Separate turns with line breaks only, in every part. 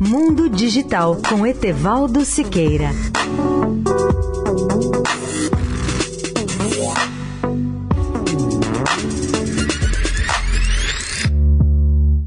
Mundo Digital com Etevaldo Siqueira.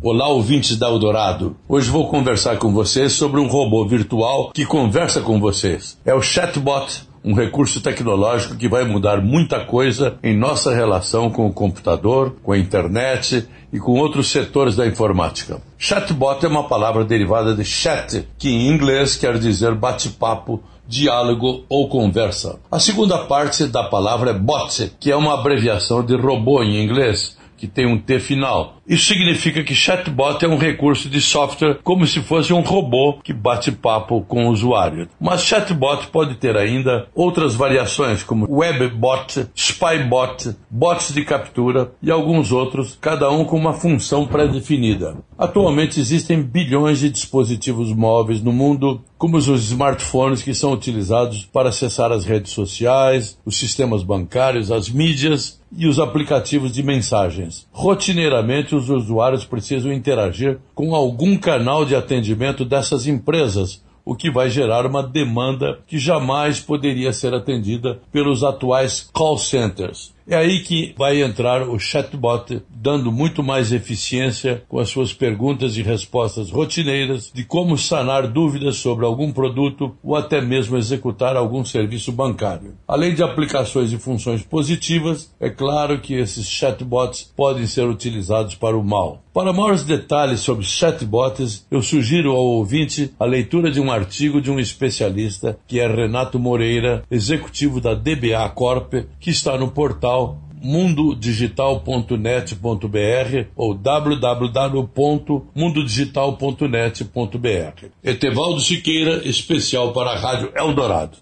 Olá, ouvintes da Eldorado. Hoje vou conversar com vocês sobre um robô virtual que conversa com vocês. É o Chatbot, um recurso tecnológico que vai mudar muita coisa em nossa relação com o computador, com a internet e com outros setores da informática. Chatbot é uma palavra derivada de chat, que em inglês quer dizer bate-papo diálogo ou conversa. A segunda parte da palavra é bot, que é uma abreviação de robô em inglês, que tem um T final. Isso significa que chatbot é um recurso de software como se fosse um robô que bate papo com o usuário. Mas chatbot pode ter ainda outras variações como webbot, spybot, bots de captura e alguns outros, cada um com uma função pré-definida. Atualmente existem bilhões de dispositivos móveis no mundo, como os smartphones que são utilizados para acessar as redes sociais, os sistemas bancários, as mídias e os aplicativos de mensagens. Rotineiramente, os usuários precisam interagir com algum canal de atendimento dessas empresas, o que vai gerar uma demanda que jamais poderia ser atendida pelos atuais call centers. É aí que vai entrar o chatbot, dando muito mais eficiência com as suas perguntas e respostas rotineiras de como sanar dúvidas sobre algum produto ou até mesmo executar algum serviço bancário. Além de aplicações e funções positivas, é claro que esses chatbots podem ser utilizados para o mal. Para maiores detalhes sobre chatbots, eu sugiro ao ouvinte a leitura de um artigo de um especialista que é Renato Moreira, executivo da DBA Corp, que está no portal mundodigital.net.br ou www.mundodigital.net.br. Etevaldo Siqueira, especial para a Rádio Eldorado.